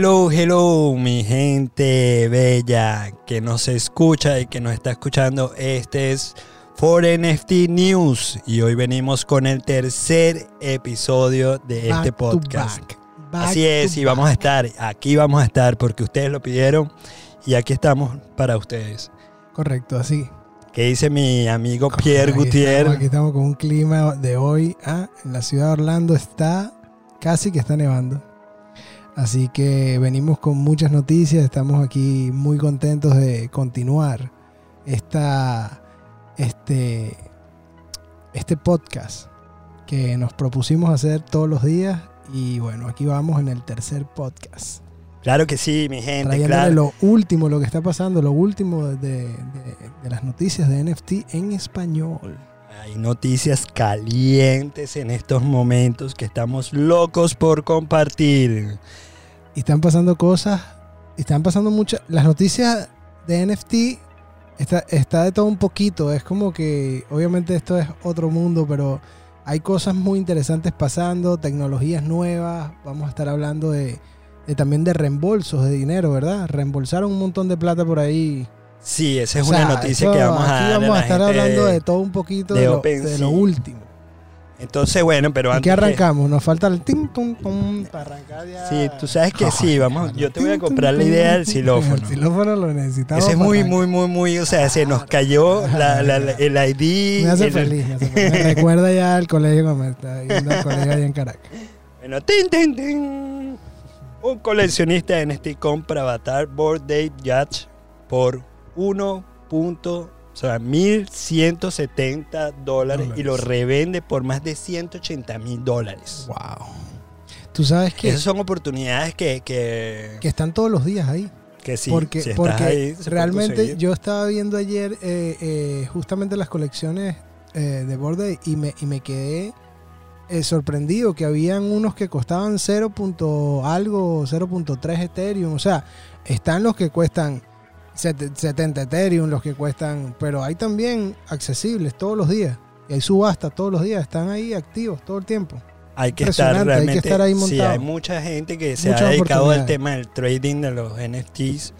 Hello, hello, mi gente bella que nos escucha y que nos está escuchando. Este es For NFT News y hoy venimos con el tercer episodio de este Back podcast. back. Back Así es, y vamos a estar, aquí vamos a estar porque ustedes lo pidieron y aquí estamos para ustedes. Correcto, así. ¿Qué dice mi amigo Pierre Aquí Gutiérrez? Estamos, aquí estamos con un clima de hoy. Ah, en la ciudad de Orlando está casi que está nevando. Así que venimos con muchas noticias. Estamos aquí muy contentos de continuar esta, este, este podcast que nos propusimos hacer todos los días. Y bueno, aquí vamos en el tercer podcast. Claro que sí, mi gente, claro. lo último, lo que está pasando, lo último de, de- de las noticias de NFT en español. Hay noticias calientes en estos momentos que estamos locos por compartir. Y están pasando cosas, y están pasando muchas. Las noticias de NFT está, está de todo un poquito. Es como que, obviamente, esto es otro mundo, pero hay cosas muy interesantes pasando, tecnologías nuevas. Vamos a estar hablando de, de también de reembolsos de dinero, ¿verdad? Reembolsaron un montón de plata por ahí. Sí, esa es O sea, una noticia que vamos a aquí vamos a estar gente hablando de- de todo un poquito de de, lo, de lo último. Entonces, bueno, pero ¿Y antes qué que- arrancamos? Nos falta el ting tum tum para arrancar ya. Sí, tú sabes que sí, vamos, yo te voy a comprar la idea del xilófono. El xilófono lo necesitamos. Ese es muy, muy, muy, muy, o sea, se nos cayó la- la- la- el ID. Me hace el- feliz. Me, hace feliz. Me recuerda ya al colegio cuando está yendo al colegio allá en Caracas. Bueno, tin, tin, tin. Un coleccionista de NFT compra Avatar Board Date Yacht por 1. O sea, 1.170 dólares y lo revende por más de 180 mil dólares. Wow. Tú sabes que, Esas son oportunidades que, que, que están todos los días ahí. que sí, porque si porque ahí, realmente yo estaba viendo ayer eh, eh, justamente las colecciones eh, de Borde y me, y me quedé sorprendido que habían unos que costaban 0. punto algo, 0.3 Ethereum. O sea, están los que cuestan 70 Ethereum, los que cuestan, pero hay también accesibles todos los días. Y hay subastas todos los días, están ahí activos todo el tiempo. hay que estar hay que realmente. estar ahí sí, montado. hay mucha gente que se Muchas ha dedicado al tema del trading de los NFTs,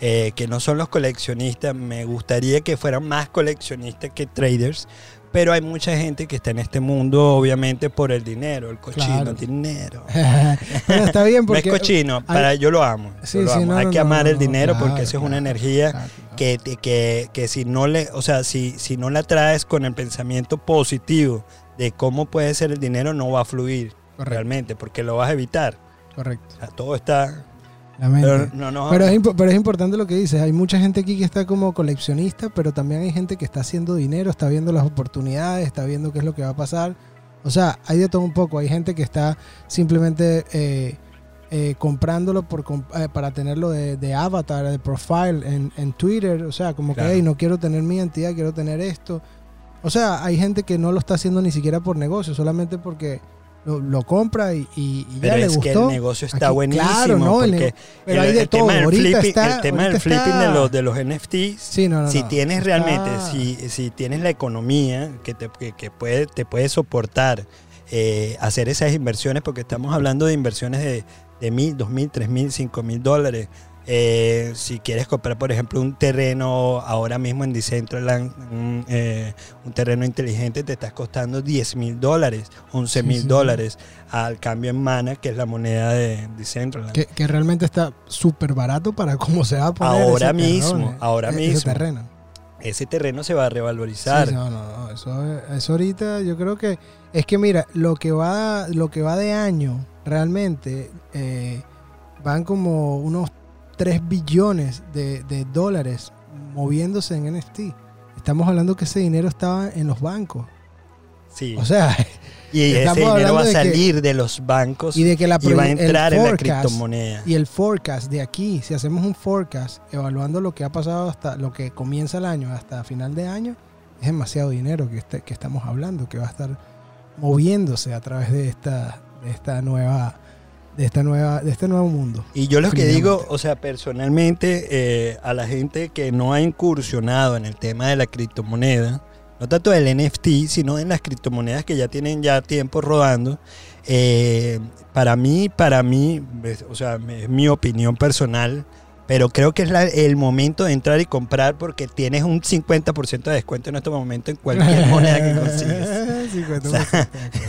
eh, que no son los coleccionistas. Me gustaría que fueran más coleccionistas que traders, pero hay mucha gente que está en este mundo, obviamente, por el dinero, el cochino Claro. dinero. Pero está bien No es porque... cochino, para yo lo amo. yo Sí, lo sí, amo. no, hay no, que amar el dinero claro, porque eso es una energía que, que, que si no le, o sea, si, si no la traes con el pensamiento positivo de cómo puede ser el dinero, no va a fluir Correcto, realmente, porque lo vas a evitar. correcto. O sea, todo está. Pero no, no, Pero es, impo- pero es importante lo que dices. Hay mucha gente aquí que está como coleccionista, pero también hay gente que está haciendo dinero, está viendo las oportunidades, está viendo qué es lo que va a pasar. O sea, hay de todo un poco. Hay gente que está simplemente eh, eh, comprándolo por, eh, para tenerlo de, de avatar, de profile en, en Twitter. O sea, como Claro. que, hey, no quiero tener mi identidad, quiero tener esto. O sea, hay gente que no lo está haciendo ni siquiera por negocio, solamente porque lo, lo compra y, y- ya pero le es que el negocio está Aquí, buenísimo. claro, ¿no? El porque Pero el, hay de el todo. tema del Ahorita flipping, está- el tema del flipping de los, de los NFTs. Sí, no, no, si no. tienes Está- realmente, si, si tienes la economía que te, que, que puede, te puede soportar eh, hacer esas inversiones, porque estamos hablando de inversiones de, de mil, dos mil, tres mil, cinco mil dólares. Eh, si quieres comprar, por ejemplo, un terreno ahora mismo en Decentraland, un, eh, un terreno inteligente, te estás costando 10 mil dólares, 11 Sí, mil sí, sí. dólares al cambio en mana, que es la moneda de Decentraland. Que, que realmente está súper barato para cómo se va a poner. Ahora ese mismo, terreno, eh, ahora ese mismo. terreno. Ese terreno se va a revalorizar. Sí, no, no, no. Eso, eso ahorita yo creo que. Es que mira, lo que va, lo que va de año, realmente, eh, van como unos 3 billones de, de dólares moviéndose en NFT. Estamos hablando que ese dinero estaba en los bancos. Sí. O sea, y ese dinero va a de que- salir de los bancos y de que la va a entrar en la criptomoneda. Y el forecast de aquí, si hacemos un forecast evaluando lo que ha pasado hasta lo que comienza el año, hasta final de año, es demasiado dinero que, este- que estamos hablando, que va a estar moviéndose a través de esta, de esta nueva, de esta nueva, de este nuevo mundo. Y yo lo que digo, o sea, personalmente, eh, a la gente que no ha incursionado en el tema de la criptomoneda, no tanto del NFT, sino en las criptomonedas que ya tienen ya tiempo rodando. Eh, para mí, para mí, o sea, es mi opinión personal, pero creo que es la- el momento de entrar y comprar porque tienes un 50% de descuento en este momento en cualquier moneda que consigues. 50%.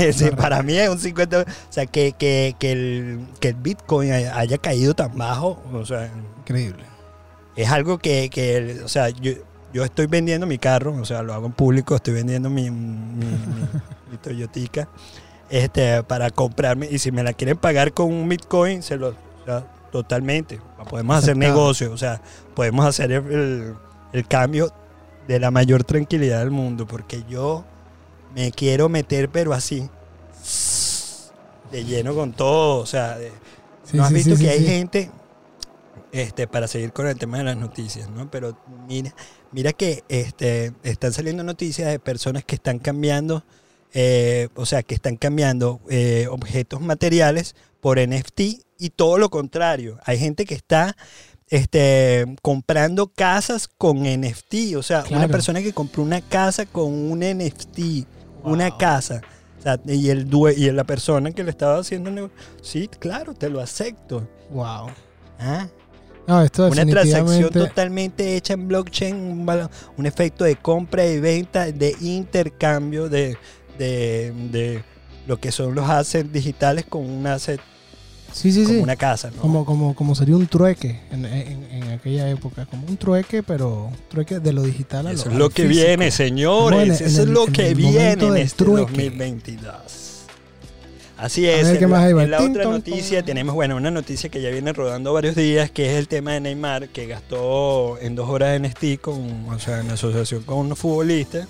Sí, para mí es un 50%. O sea, que, que, que, el, que el Bitcoin haya caído tan bajo, o sea, Increíble. es algo que, que, o sea, yo, yo estoy vendiendo mi carro, o sea, lo hago en público, estoy vendiendo mi, mi, mi- mi Toyotica este, para comprarme, y si me la quieren pagar con un Bitcoin, se lo, o sea, totalmente, podemos hacer Aceptado. negocio, o sea, podemos hacer el, el- cambio de la mayor tranquilidad del mundo, porque yo me quiero meter, pero así, de lleno con todo, o sea, de- Sí, ¿No has sí, visto sí, que hay gente, este, para seguir con el tema de las noticias, ¿no? Pero mira, mira que este, están saliendo noticias de personas que están cambiando, eh, o sea, que están cambiando eh, objetos materiales por NFT y todo lo contrario. Hay gente que está este, comprando casas con NFT, o sea, una persona que compró una casa con un NFT, una casa. O sea, y, el due- y la persona que le estaba haciendo el negocio, sí, claro, te lo acepto. Wow. Ah, No, esto Una transacción totalmente hecha en blockchain, un efecto de compra y venta, de intercambio de, de, de lo que son los assets digitales con un asset Sí, sí, como sí. una casa. ¿no? Como, como, como sería un trueque en, en- en aquella época. Como un trueque, pero trueque de lo digital a Eso lo es lo que físico. viene, señores. Bueno, en Eso es el- lo en que viene en este trueque. 2022. Así es. ver, ¿qué en más la, en otra noticia tenemos, bueno, una noticia que ya viene rodando varios días, que es el tema de Neymar, que gastó en dos horas de NST con, o sea, en asociación con unos futbolistas.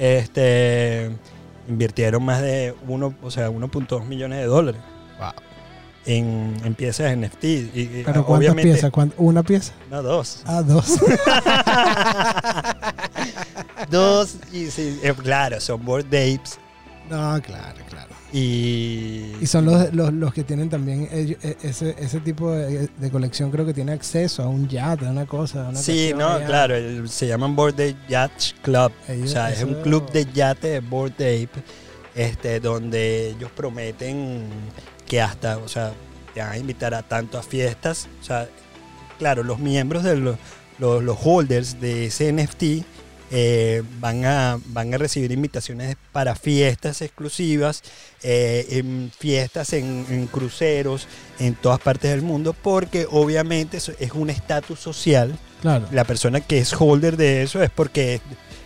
Este, invirtieron más de uno, o sea, 1.2 millones de dólares Wow. En, en piezas NFT. Y, ¿Pero cuántas piezas? ¿Cuánt- ¿Una pieza? No, dos. Ah, dos. dos, y sí, eh, claro, son board apes. no, claro, claro. Y, Y son los, los, los que tienen también ellos- e- ese, ese tipo de, de colección, creo que tiene acceso a un yate, a una cosa. a Una Sí, no, allá. claro, el- se llaman Board Ape Yacht Club. Ellos- o sea, es un club de yate de Board Ape, este, donde ellos prometen que hasta, o sea, te van a invitar a tanto a fiestas. O sea, claro, los miembros de los, los, los holders de ese NFT eh, van, a, van a recibir invitaciones para fiestas exclusivas, eh, en fiestas en, en cruceros en todas partes del mundo, porque obviamente eso es un estatus social Claro. la persona que es holder de eso es porque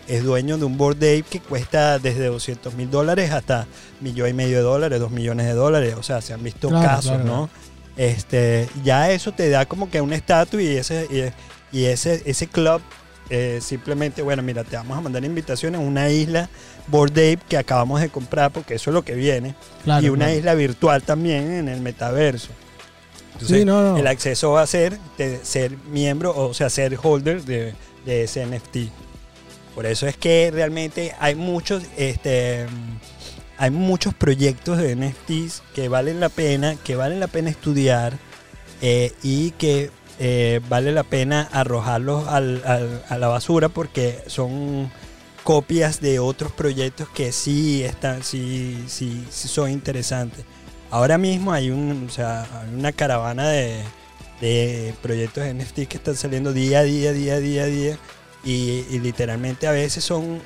es, dueño de un board ape que cuesta desde 200 mil dólares hasta millón y medio de dólares, dos millones de dólares. O sea, se han visto Claro, casos, claro, ¿no? Este, ya eso te da como que un estatus y ese, y, y ese, ese club eh, simplemente, bueno, mira, te vamos a mandar invitaciones a una isla board ape que acabamos de comprar porque eso es lo que viene. claro y una isla virtual también en el metaverso. Entonces, Sí, no, no. el acceso va a ser de ser miembro, o sea, ser holder de, de ese NFT. Por eso es que realmente hay muchos, este, hay muchos proyectos de NFTs que valen la pena, que valen la pena estudiar eh, y que eh, vale la pena arrojarlos a la basura porque son copias de otros proyectos que sí están, sí, sí, son interesantes. Ahora mismo hay, un, o sea, una caravana de, de proyectos NFT que están saliendo día a día, día a día, día. Y, y literalmente a veces son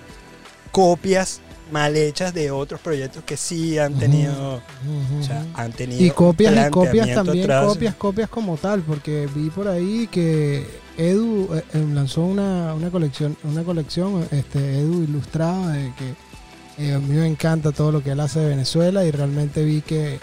copias mal hechas de otros proyectos que sí han tenido, o sea, han tenido Y copias y copias también, atrás. copias, copias como tal, porque vi por ahí que Edu eh, eh, lanzó una, una colección, una colección, este Edu ilustrado, de que eh, a mí me encanta todo lo que él hace de Venezuela y realmente vi que,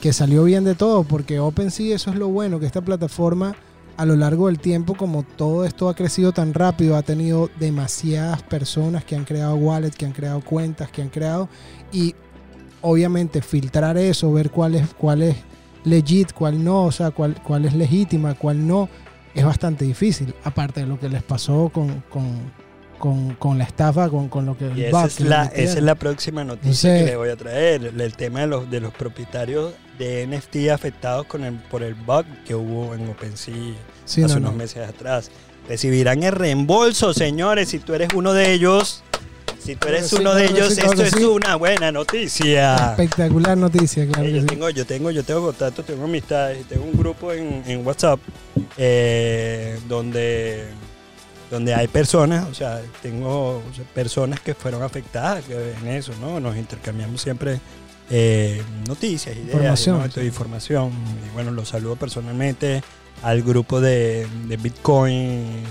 que salió bien de todo, porque OpenSea eso es lo bueno, que esta plataforma a lo largo del tiempo, como todo esto ha crecido tan rápido, ha tenido demasiadas personas que han creado wallets, que han creado cuentas, que han creado, y obviamente filtrar eso, ver cuál es, cuál es legit, cuál no, o sea, cuál, cuál es legítima, cuál no, es bastante difícil. Aparte de lo que les pasó con, con, con, con la estafa, con, con lo que... Y esa es, le la, esa es la próxima noticia Entonces- que les voy a traer. El, el tema de los, de los propietarios de NFT afectados con el, por el bug que hubo en OpenSea Sí, hace no, unos no. meses atrás. Recibirán el reembolso, señores, si tú eres uno de ellos. Si tú eres uno de ellos, sí, claro esto es sí. una buena noticia. Espectacular noticia, claro Eh, que yo tengo, yo tengo, yo tengo contacto, tengo amistades, tengo un grupo en, en WhatsApp eh, donde, donde hay personas, o sea, tengo o sea, personas que fueron afectadas en eso, ¿no? Nos intercambiamos siempre eh, noticias, ideas, Información, ¿no? sí. Esto, información. Y bueno, los saludo personalmente al grupo de, de Bitcoin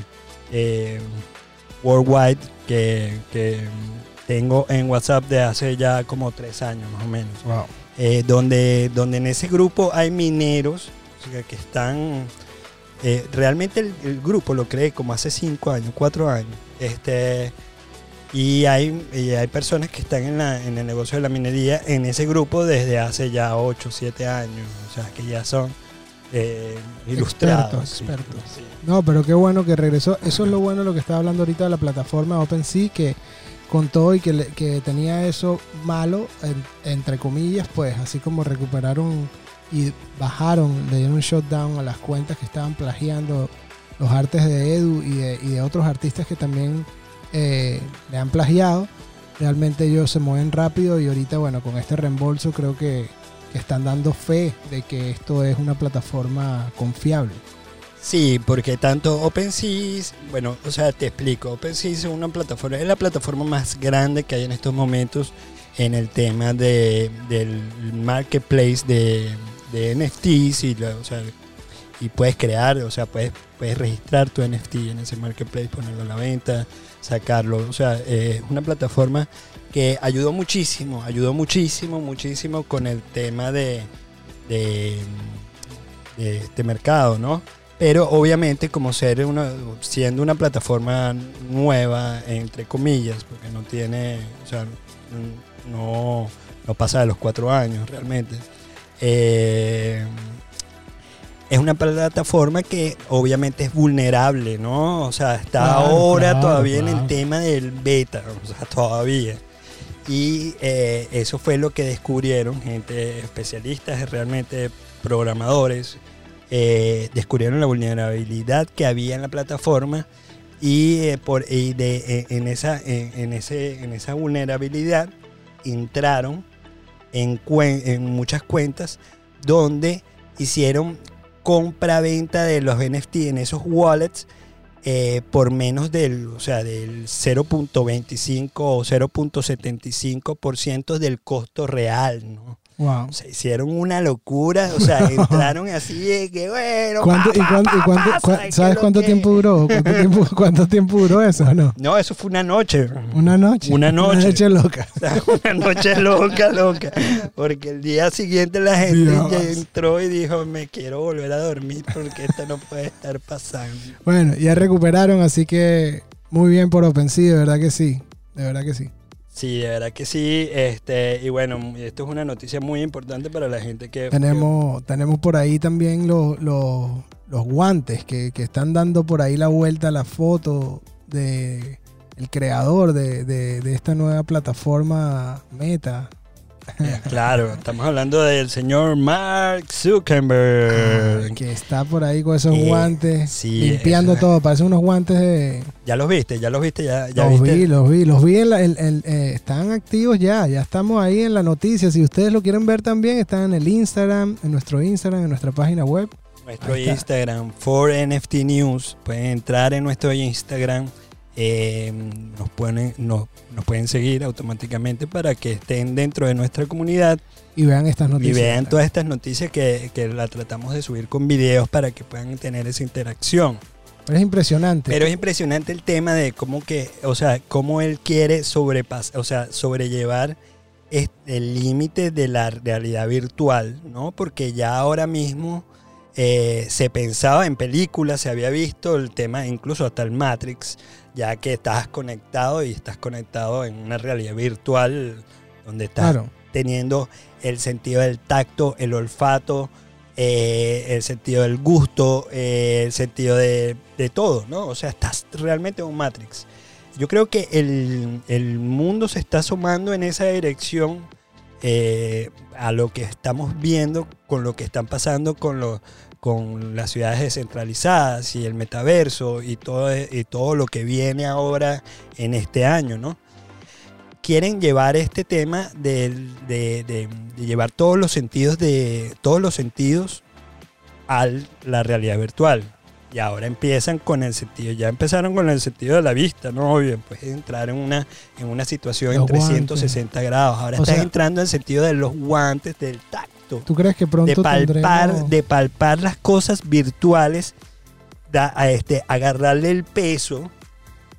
eh, Worldwide que, que tengo en WhatsApp de hace ya como tres años más o menos Wow. eh, donde, donde en ese grupo hay mineros o sea, que están... eh, realmente el, el grupo lo creé como hace cinco años, cuatro años. Este, y, hay, y hay personas que están en, la, en el negocio de la minería en ese grupo desde hace ya ocho, siete años. O sea, que ya son eh, ilustrados. Expertos, expertos. sí. No, pero qué bueno que regresó. Eso es lo bueno de lo que estaba hablando ahorita de la plataforma OpenSea, que contó y que, que tenía eso malo, en- entre comillas, pues así como recuperaron y bajaron, le dieron un shutdown a las cuentas que estaban plagiando los artes de Edu y de, y de otros artistas que también eh, le han plagiado. Realmente ellos se mueven rápido y ahorita, bueno, con este reembolso creo que, que están dando fe de que esto es una plataforma confiable. Sí, porque tanto OpenSea, bueno, o sea, te explico, OpenSea es una plataforma, es la plataforma más grande que hay en estos momentos en el tema de, del marketplace de, de NFTs y, o sea, y puedes crear, o sea, puedes, puedes registrar tu NFT en ese marketplace, ponerlo a la venta, sacarlo, o sea, eh, es una plataforma que ayudó muchísimo, ayudó muchísimo, muchísimo con el tema de, de, este mercado, ¿no? Pero obviamente como ser una, siendo una plataforma nueva, entre comillas, porque no tiene, o sea, no, no pasa de los cuatro años realmente. Eh, es una plataforma que obviamente es vulnerable, ¿no? O sea, está Claro, ahora claro, todavía en el tema del beta, o sea, todavía. Y eh, eso fue lo que descubrieron gente especialistas, realmente programadores, eh, descubrieron la vulnerabilidad que había en la plataforma y, eh, por, y de, en, esa, en, en ese, en esa vulnerabilidad entraron en, en muchas cuentas donde hicieron compra-venta de los NFT en esos wallets eh, por menos del, o sea, del 0.25 o 0.75% del costo real, ¿no? Wow. O sea, hicieron una locura, o sea, entraron así de que bueno. ¿Cuánto, pa, y pa, cuánto- y pa, cuánto- pa, cua- ¿sabes qué ¿Sabes lo cuánto tiempo duró? ¿Cuánto tiempo, cuánto tiempo duró eso no? No, eso fue una noche. Una noche. Una noche. Una noche loca. O sea, una noche loca, loca. Porque el día siguiente la gente ya entró y dijo, me quiero volver a dormir porque esto no puede estar pasando. Bueno, ya recuperaron, así que muy bien por OpenSea, de verdad que sí. De verdad que sí. Sí, de verdad que sí. Este, y bueno, esto es una noticia muy importante para la gente que... Tenemos, tenemos por ahí también los, los, los guantes que, que están dando por ahí la vuelta a la foto de el creador de, de- de esta nueva plataforma Meta. claro, estamos hablando del señor Mark Zuckerberg. que está por ahí con esos Eh, guantes, sí, limpiando todo. Parecen unos guantes de, Ya los viste, ya los viste, ya, ya los viste. vi, los vi, los vi. En la- en- en- eh, están activos ya, ya estamos ahí en la noticia. Si ustedes lo quieren ver también, están en el Instagram, en nuestro Instagram, en nuestra página web. Nuestro. Instagram, for NFT News. Pueden entrar en nuestro Instagram. Eh, nos, pueden, nos, nos pueden seguir automáticamente para que estén dentro de nuestra comunidad Y vean estas y noticias. vean todas estas noticias que, que la tratamos de subir con videos para que puedan tener esa interacción. Pero es impresionante. Pero es impresionante el tema de cómo que, o sea, cómo él quiere sobrepasar, o sea, sobrellevar el límite de la realidad virtual, ¿no? Porque ya ahora mismo eh, se pensaba en películas, se había visto el tema, incluso hasta el Matrix, ya que estás conectado y estás conectado en una realidad virtual donde estás claro. teniendo el sentido del tacto, el olfato, eh, el sentido del gusto, eh, el sentido de, de todo, ¿no? O sea, estás realmente en un Matrix. Yo creo que el, el mundo se está asomando en esa dirección eh, a lo que estamos viendo con lo que están pasando con, lo- con las ciudades descentralizadas y el metaverso y todo, y todo lo que viene ahora en este año, ¿no? quieren llevar este tema del- de, de- de llevar todos los sentidos de todos los sentidos a la realidad virtual. Y ahora empiezan con el sentido, ya empezaron con el sentido de la vista, ¿no? Bien, puedes entrar en una, en una situación en Los guantes. 360 grados. Ahora O estás sea- entrando en el sentido de los guantes, del tacto ¿Tú crees que de pronto palpar, tendremos... de palpar las cosas virtuales, da, a este, agarrarle el peso.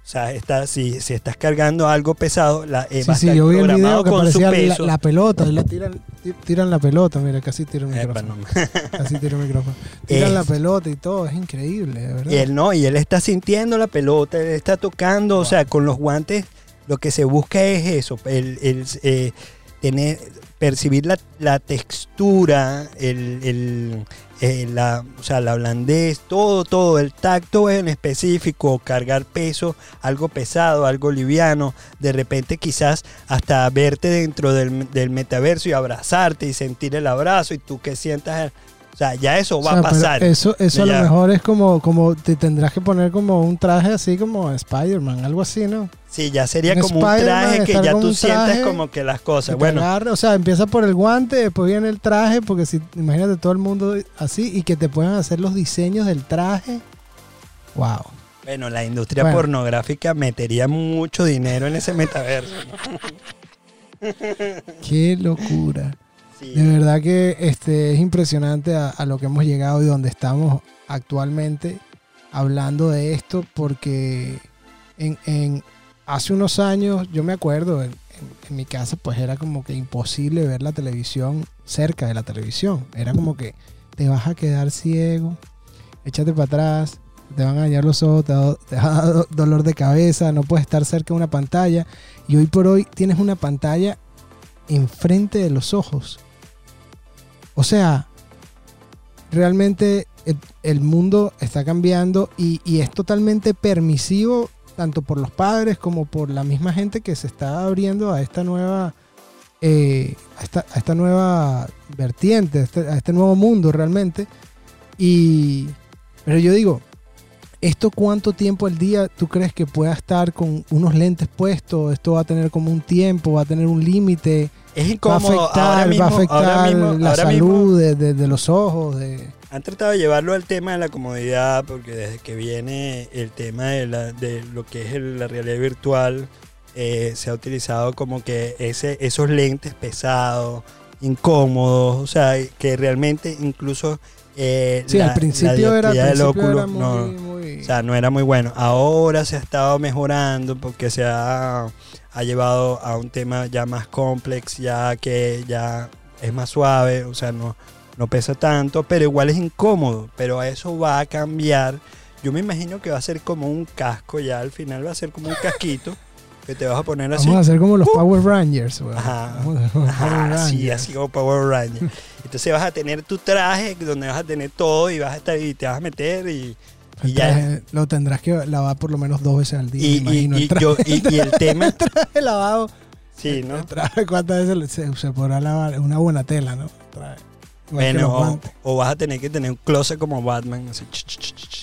O sea, está, si, si estás cargando algo pesado, la, eh, Sí, sí, yo vi el programado video que con su parecía la, la pelota, la tiran, ti- tiran la pelota, mira, casi tira el Epa, micrófono. no. Casi tira el micrófono. Tiran Es- la pelota y todo, es increíble, de verdad. Y él no, y él está sintiendo la pelota, él está tocando, o sea, con los guantes lo que se busca es eso, el, el, eh, tener, percibir la, la textura, el, el, eh, la, o sea, la blandez, todo, todo, el tacto en específico, cargar peso, algo pesado, algo liviano, de repente quizás hasta verte dentro del, del metaverso y abrazarte y sentir el abrazo y tú que sientas, o sea, ya eso O va sea, a pasar. Eso, eso a lo mejor es como, como te tendrás que poner como un traje así como Spider-Man, algo así, ¿no? Sí, ya sería como un traje que ya tú sientes como que las cosas. Bueno, o sea, empieza por el guante, después viene el traje, porque si imagínate todo el mundo así y que te puedan hacer los diseños del traje. Wow. bueno, la industria Bueno. pornográfica metería mucho dinero en ese metaverso. ¿no? Qué locura. Sí. De verdad que este, es impresionante a, a lo que hemos llegado y donde estamos actualmente hablando de esto, porque en, en- hace unos años, yo me acuerdo, en, mi casa pues era como que imposible ver la televisión cerca de la televisión. Era como que te vas a quedar ciego, échate para atrás, te van a dañar los ojos, te, va- a dar do- dolor de cabeza, no puedes estar cerca de una pantalla. Y hoy por hoy tienes una pantalla enfrente de los ojos. O sea, realmente el, mundo está cambiando y es totalmente permisivo tanto por los padres como por la misma gente que se está abriendo a esta nueva eh, a, esta, a esta nueva vertiente, a este, a este nuevo mundo realmente. Y pero yo digo, ¿esto cuánto tiempo al día tú crees que pueda estar con unos lentes puestos? ¿Esto va a tener como un tiempo? ¿Va a tener un límite? Es va a incómodo. afectar, ahora mismo, va a afectar ahora mismo, la salud mismo de, de- de los ojos. De... han tratado de llevarlo al tema de la comodidad, porque desde que viene el tema de, la- de lo que es el- la realidad virtual, eh, se ha utilizado como que ese, esos lentes pesados, incómodos, o sea, que realmente incluso... eh, Sí, la- al principio la era, del principio era muy, no- muy- O sea, no era muy bueno. Ahora se ha estado mejorando porque se ha, ha llevado a un tema ya más complejo, ya que ya es más suave, o sea, no, no pesa tanto, pero igual es incómodo. Pero eso va a cambiar. Yo me imagino que va a ser como un casco, ya al final va a ser como un casquito que te vas a poner así. Vamos a hacer como los Uh. Power Rangers. Ajá. Vamos a Power sí, Rangers. así como Power Ranger. Entonces vas a tener tu traje donde vas a tener todo y vas a estar y te vas a meter y, El y ya. lo tendrás que lavar por lo menos dos veces al día. Y, me y- imagino. y el traje, yo- y- el tema, traje lavado. sí, ¿no? El traje, ¿cuántas veces se, se podrá lavar? Una buena tela, ¿no? El traje. Bueno, o, vas a tener que tener un closet como Batman. así.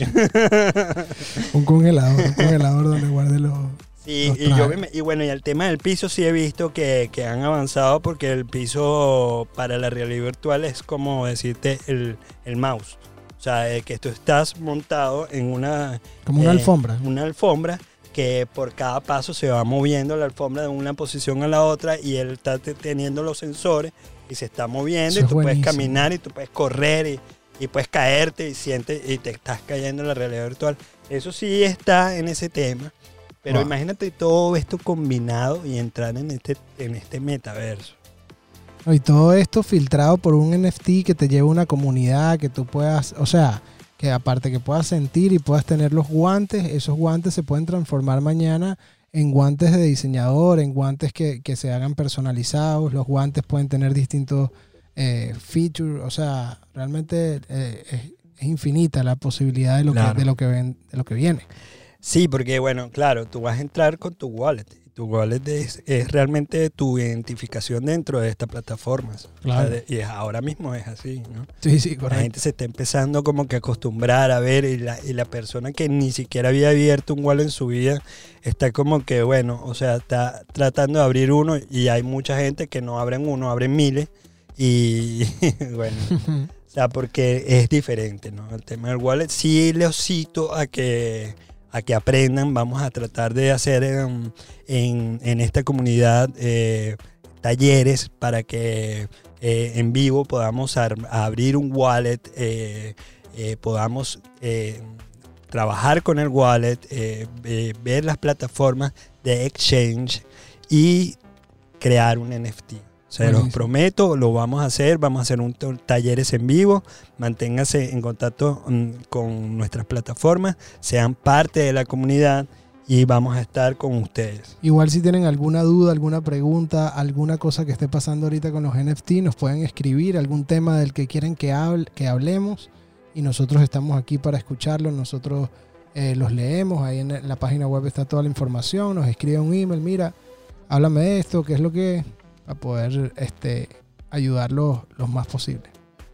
Un congelador, un congelador donde guarde los. Sí, Los y, yo bueno, y el tema del piso sí he visto que, que han avanzado porque el piso para la realidad virtual es como decirte el, el mouse. O sea, eh, que tú estás montado en una, Como una Eh, alfombra. una alfombra que por cada paso se va moviendo la alfombra de una posición a la otra y él está te- teniendo los sensores y se está moviendo Eso y tú puedes caminar y tú puedes correr y, y puedes caerte y sientes y te estás cayendo en la realidad virtual. Eso sí está en ese tema. Pero Wow. imagínate todo esto combinado y entrar en este, en este metaverso. Y todo esto filtrado por un NFT que te lleva a una comunidad, que tú puedas, o sea, que aparte que puedas sentir y puedas tener los guantes, esos guantes se pueden transformar mañana en guantes de diseñador, en guantes que, que se hagan personalizados, los guantes pueden tener distintos eh, features, o sea, realmente eh, es, es infinita la posibilidad de lo, Claro. que, de, lo que ven, de lo que viene. Sí, porque bueno, claro, tú vas a entrar con tu wallet. Tu wallet es, es realmente tu identificación dentro de estas plataformas. Claro. O sea, de- y es- ahora mismo es así, ¿no? Sí, sí, La correcto. gente se está empezando como que a acostumbrar a ver y la, y la persona que ni siquiera había abierto un wallet en su vida está como que, bueno, o sea, está tratando de abrir uno y hay mucha gente que no abren uno, abren miles y bueno, o sea, porque es diferente, ¿no? El tema del wallet sí les cito a que a que aprendan, vamos a tratar de hacer en, en- en esta comunidad eh, talleres para que eh, en vivo podamos abrir un wallet, eh, podamos trabajar con el wallet, ver las plataformas de exchange y crear un NFT. Se los prometo, lo vamos a hacer, vamos a hacer un talleres en vivo, manténganse en contacto mm, con nuestras plataformas, sean parte de la comunidad y vamos a estar con ustedes. Igual si tienen alguna duda, alguna pregunta, alguna cosa que esté pasando ahorita con los NFT, nos pueden escribir algún tema del que quieren que, hable- que hablemos y nosotros estamos aquí para escucharlo. Nosotros eh, los leemos, ahí en la página web está toda la información, nos escribe un email, mira, háblame de esto, qué es lo que para poder este, ayudarlos los más posible.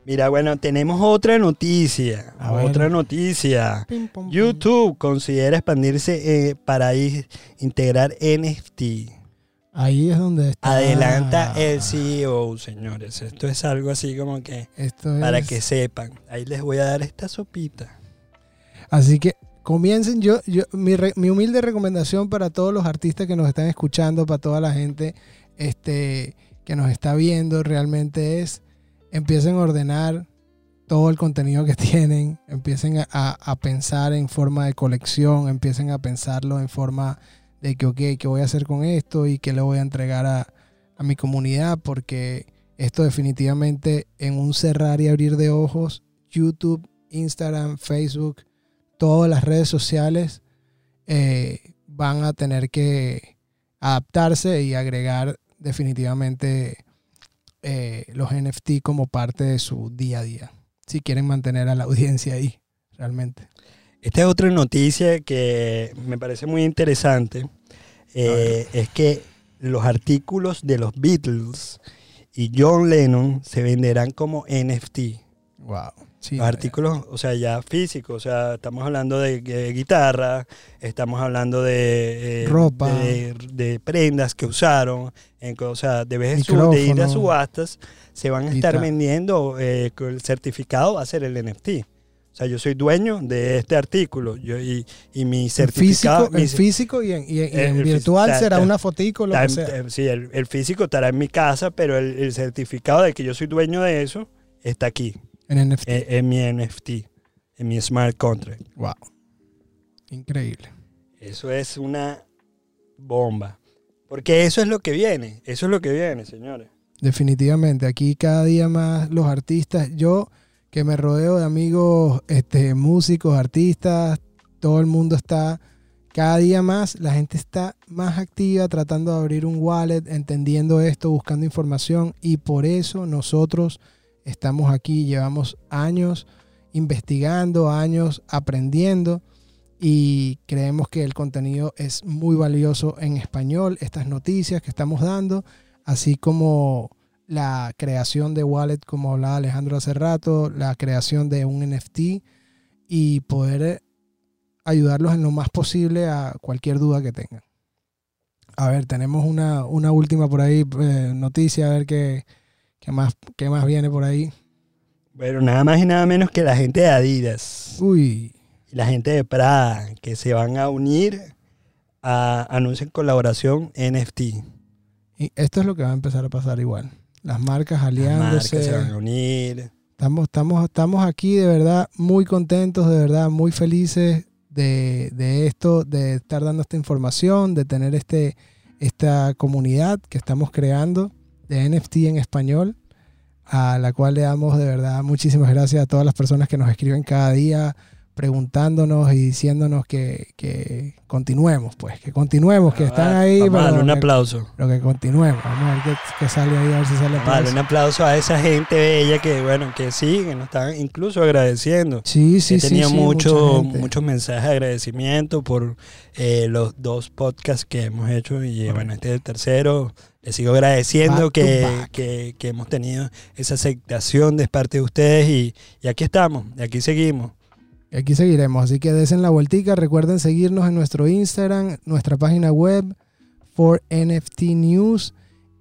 Mira, bueno, tenemos otra noticia, A ver. otra noticia. Pim. YouTube considera expandirse eh, para i- integrar NFT. Ahí es donde está. Adelanta el CEO, señores. Esto es algo así como que Esto para es- que sepan. Ahí les voy a dar esta sopita. Así que comiencen. Yo, yo mi, re- mi humilde recomendación para todos los artistas que nos están escuchando, para toda la gente este, que nos está viendo, realmente es empiecen a ordenar todo el contenido que tienen, empiecen a, a- pensar en forma de colección, empiecen a pensarlo en forma de que, ok, ¿qué voy a hacer con esto y qué le voy a entregar a, a mi comunidad? Porque esto definitivamente en un cerrar y abrir de ojos, YouTube, Instagram, Facebook, todas las redes sociales eh, van a tener que adaptarse y agregar definitivamente eh, los NFT como parte de su día a día, si quieren mantener a la audiencia ahí, realmente. Esta es otra noticia que me parece muy interesante. Eh, es que los artículos de los Beatles y John Lennon se venderán como NFT. Wow. Sí, Los artículos, o sea, ya físicos, o sea, estamos hablando de, de guitarra, estamos hablando de eh, Ropa. de, de prendas que usaron, en o sea, de vez en su- de ir a subastas, se van a estar Guitarra. vendiendo, eh, el certificado va a ser el NFT. O sea, yo soy dueño de este artículo yo, y, y mi certificado... físico, mi- físico y en, y en- y Eh, en el virtual será ta- una fotico, lo Está que sea. sí, el, el físico estará en mi casa, pero el, el certificado de que yo soy dueño de eso está aquí, En NFT. en, en mi NFT, en mi smart contract. wow. Increíble. Eso es una bomba. Porque eso es lo que viene, eso es lo que viene, señores. Definitivamente, aquí cada día más los artistas, yo que me rodeo de amigos, este, músicos, artistas, todo el mundo está, cada día más la gente está más activa tratando de abrir un wallet, entendiendo esto, buscando información y por eso nosotros estamos aquí, llevamos años investigando, años aprendiendo y creemos que el contenido es muy valioso en español, estas noticias que estamos dando así como la creación de wallet, como hablaba Alejandro hace rato, la creación de un NFT y poder ayudarlos en lo más posible a cualquier duda que tengan. A ver, tenemos una, una última por ahí, eh, noticia, a ver qué, qué, más, qué más viene por ahí. Bueno, nada más y nada menos que la gente de Adidas Uy, y la gente de Prada que se van a unir a anunciar colaboración NFT. y esto es lo que va a empezar a pasar igual. Las marcas Las marcas aliándose. se van a unir. Estamos, estamos, estamos aquí de verdad muy contentos, de verdad muy felices de, de esto, de estar dando esta información, de tener este, esta comunidad que estamos creando de NFT en español, a la cual le damos de verdad muchísimas gracias a todas las personas que nos escriben cada día preguntándonos y diciéndonos que, que continuemos, pues, que continuemos, que están ahí. Vamos a darle pero un aplauso. pero que continuemos. Vamos a ver qué, qué sale ahí, a ver si sale Vamos a darle aplauso. un aplauso a esa gente bella que, bueno, que sí, que nos están incluso agradeciendo. Sí, sí, He sí. tenido sí, mucho- muchos mensajes de agradecimiento por eh, los dos podcasts que hemos hecho y bueno, este es el tercero. Les sigo agradeciendo que, que- que hemos tenido esa aceptación de parte de ustedes y, y aquí estamos, y aquí seguimos. Aquí seguiremos, así que desen la vueltica. Recuerden seguirnos en nuestro Instagram, nuestra página web, for NFT News,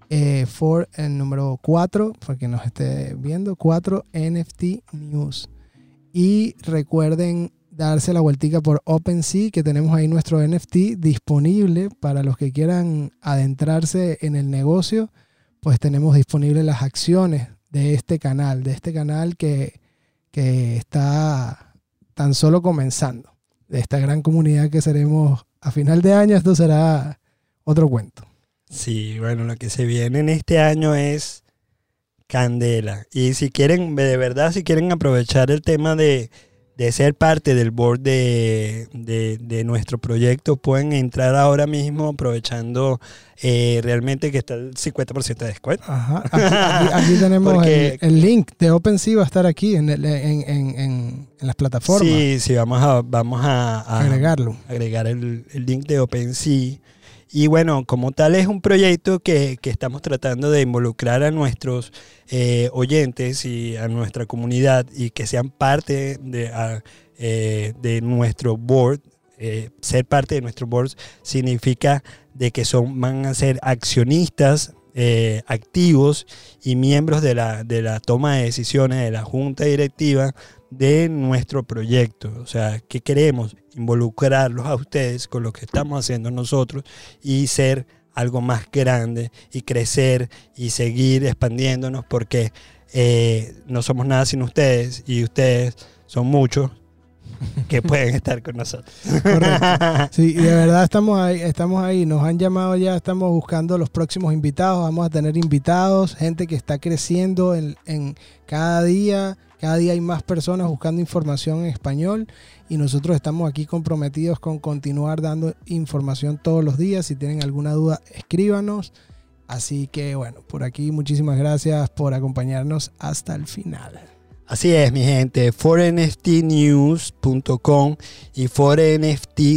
eh, for el número 4, para que nos esté viendo, 4 NFT News. Y recuerden darse la vueltica por OpenSea, que tenemos ahí nuestro NFT disponible para los que quieran adentrarse en el negocio, pues tenemos disponibles las acciones de este canal, de este canal que, que está tan solo comenzando. De esta gran comunidad que seremos a final de año, esto será otro cuento. Sí, bueno, lo que se viene en este año es candela. Y si quieren, de verdad, si quieren aprovechar el tema de, de ser parte del board de, de- de nuestro proyecto, pueden entrar ahora mismo aprovechando eh, realmente que está el 50% de descuento. Ajá. Aquí, aquí- aquí tenemos Porque- el, el link de OpenSea, va a estar aquí en, el- en, en- las plataformas. Sí, sí, vamos a, vamos a, a- Agregarlo. agregar el, el link de OpenSea. Y bueno, como tal es un proyecto que, que estamos tratando de involucrar a nuestros eh, oyentes y a nuestra comunidad y que sean parte de, eh, de nuestro board. Eh, ser parte de nuestro board significa de que son, van a ser accionistas activos y miembros de la, de la toma de decisiones de la junta directiva de nuestro proyecto. O sea, que queremos involucrarlos a ustedes con lo que estamos haciendo nosotros y ser algo más grande y crecer y seguir expandiéndonos porque eh, no somos nada sin ustedes y ustedes son muchos que pueden estar con nosotros. Correcto. Sí, de verdad estamos ahí, estamos ahí, nos han llamado ya, estamos buscando los próximos invitados, vamos a tener invitados, gente que está creciendo en, en cada día, cada día hay más personas buscando información en español y nosotros estamos aquí comprometidos con continuar dando información todos los días, si tienen alguna duda escríbanos, así que bueno, por aquí muchísimas gracias por acompañarnos hasta el final. Así es, mi gente. fornftnews.com y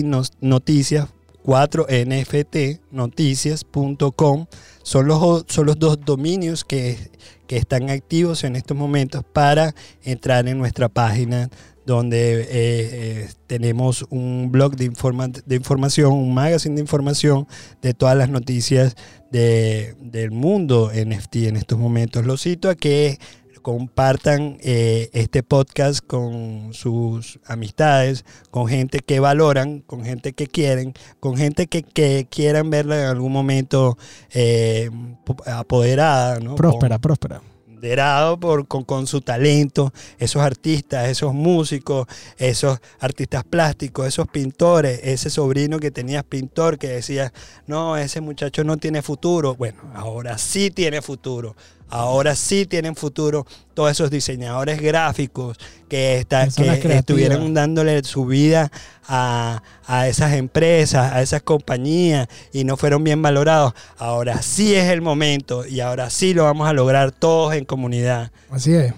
nos- noticias 4nft noticias.com son los, son los dos dominios que, que están activos en estos momentos para entrar en nuestra página donde eh, eh, tenemos un blog de, informa- de información, un magazine de información de todas las noticias de- del mundo NFT en estos momentos. Lo cito a que compartan eh, este podcast con sus amistades, con gente que valoran, con gente que quieren, con gente que, que quieran verla en algún momento eh, po- apoderada, ¿no? Próspera, próspera. Liderado por, con, con su talento, esos artistas, esos músicos, esos artistas plásticos, esos pintores, ese sobrino que tenías pintor que decía, no, ese muchacho no tiene futuro. Bueno, ahora sí tiene futuro. Ahora sí tienen futuro todos esos diseñadores gráficos que, está, que estuvieron dándole su vida a, a esas empresas, a esas compañías y no fueron bien valorados. Ahora sí es el momento y ahora sí lo vamos a lograr todos en comunidad. Así es.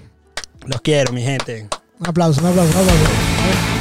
Los quiero, mi gente. Un aplauso, un aplauso, un aplauso.